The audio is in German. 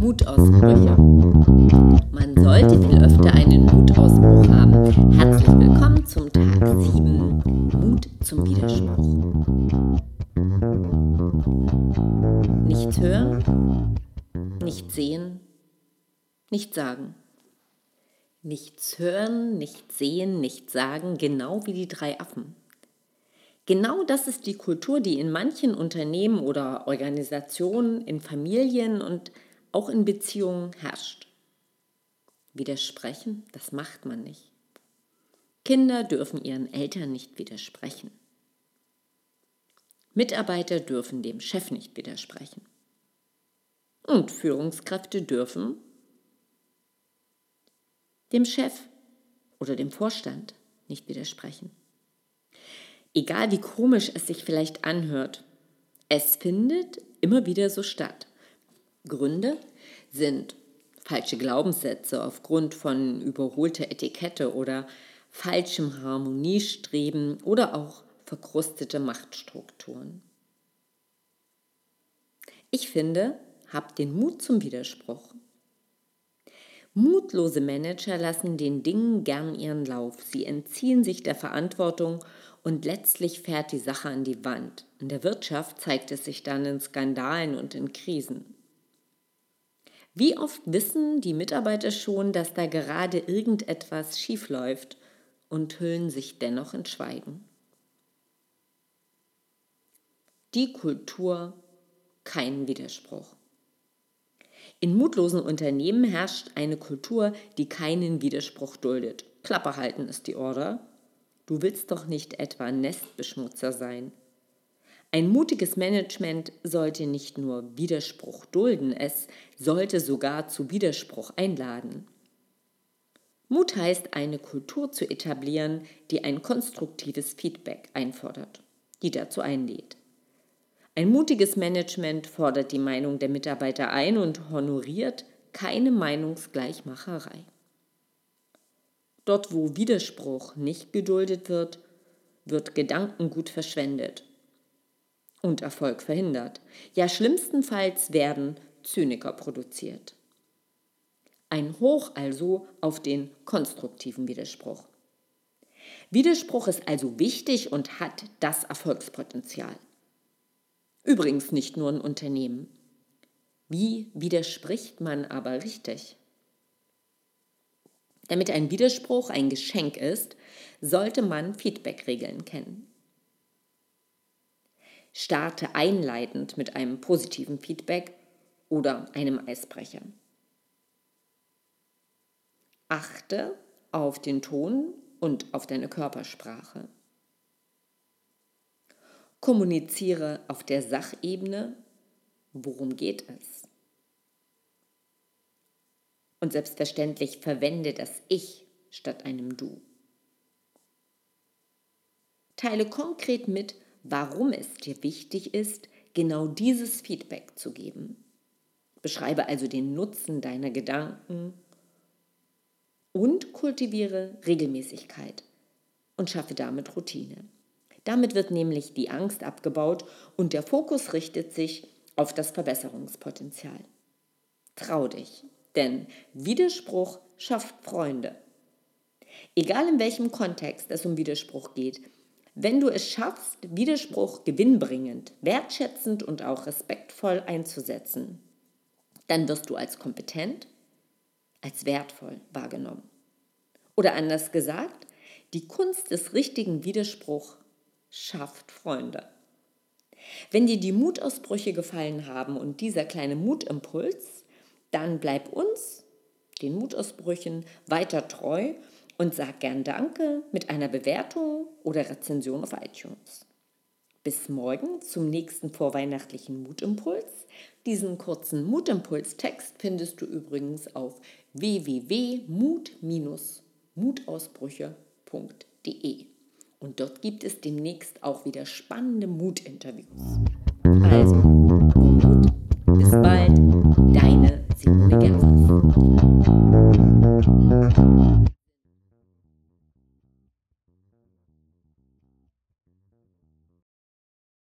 Mutausbrüche. Man sollte viel öfter einen Mutausbruch haben. Herzlich willkommen zum Tag 7. Mut zum Widerspruch. Nichts hören, nicht sehen, nicht sagen. Nichts hören, nicht sehen, nicht sagen, genau wie die drei Affen. Genau das ist die Kultur, die in manchen Unternehmen oder Organisationen, in Familien und auch in Beziehungen herrscht. Widersprechen, das macht man nicht. Kinder dürfen ihren Eltern nicht widersprechen. Mitarbeiter dürfen dem Chef nicht widersprechen. Und Führungskräfte dürfen dem Chef oder dem Vorstand nicht widersprechen. Egal wie komisch es sich vielleicht anhört, es findet immer wieder so statt. Gründe sind falsche Glaubenssätze aufgrund von überholter Etikette oder falschem Harmoniestreben oder auch verkrustete Machtstrukturen. Ich finde, habt den Mut zum Widerspruch. Mutlose Manager lassen den Dingen gern ihren Lauf. Sie entziehen sich der Verantwortung und letztlich fährt die Sache an die Wand. In der Wirtschaft zeigt es sich dann in Skandalen und in Krisen. Wie oft wissen die Mitarbeiter schon, dass da gerade irgendetwas schiefläuft und hüllen sich dennoch in Schweigen? Die Kultur, kein Widerspruch. In mutlosen Unternehmen herrscht eine Kultur, die keinen Widerspruch duldet. Klappe halten ist die Order Du willst doch nicht etwa Nestbeschmutzer sein. Ein mutiges Management sollte nicht nur Widerspruch dulden, es sollte sogar zu Widerspruch einladen. Mut heißt, eine Kultur zu etablieren, die ein konstruktives Feedback einfordert, die dazu einlädt. Ein mutiges Management fordert die Meinung der Mitarbeiter ein und honoriert keine Meinungsgleichmacherei. Dort, wo Widerspruch nicht geduldet wird, wird Gedankengut verschwendet und Erfolg verhindert. Ja, schlimmstenfalls werden Zyniker produziert. Ein Hoch also auf den konstruktiven Widerspruch. Widerspruch ist also wichtig und hat das Erfolgspotenzial. Übrigens nicht nur in Unternehmen. Wie widerspricht man aber richtig? Damit ein Widerspruch ein Geschenk ist, sollte man Feedback-Regeln kennen. Starte einleitend mit einem positiven Feedback oder einem Eisbrecher. Achte auf den Ton und auf deine Körpersprache. Kommuniziere auf der Sachebene, worum geht es. Und selbstverständlich verwende das Ich statt einem Du. Teile konkret mit, warum es dir wichtig ist, genau dieses Feedback zu geben. Beschreibe also den Nutzen deiner Gedanken und kultiviere Regelmäßigkeit und schaffe damit Routine. Damit wird nämlich die Angst abgebaut und der Fokus richtet sich auf das Verbesserungspotenzial. Trau dich, denn Widerspruch schafft Freunde. Egal in welchem Kontext es um Widerspruch geht, wenn du es schaffst, Widerspruch gewinnbringend, wertschätzend und auch respektvoll einzusetzen, dann wirst du als kompetent, als wertvoll wahrgenommen. Oder anders gesagt, die Kunst des richtigen Widerspruchs schafft Freunde. Wenn dir die Mutausbrüche gefallen haben und dieser kleine Mutimpuls dann bleib uns, den Mutausbrüchen, weiter treu und sag gern Danke mit einer Bewertung oder Rezension auf iTunes. Bis morgen zum nächsten vorweihnachtlichen Mutimpuls. Diesen kurzen Mutimpuls-Text findest du übrigens auf www.mut-mutausbrüche.de. Und dort gibt es demnächst auch wieder spannende Mutinterviews. Also,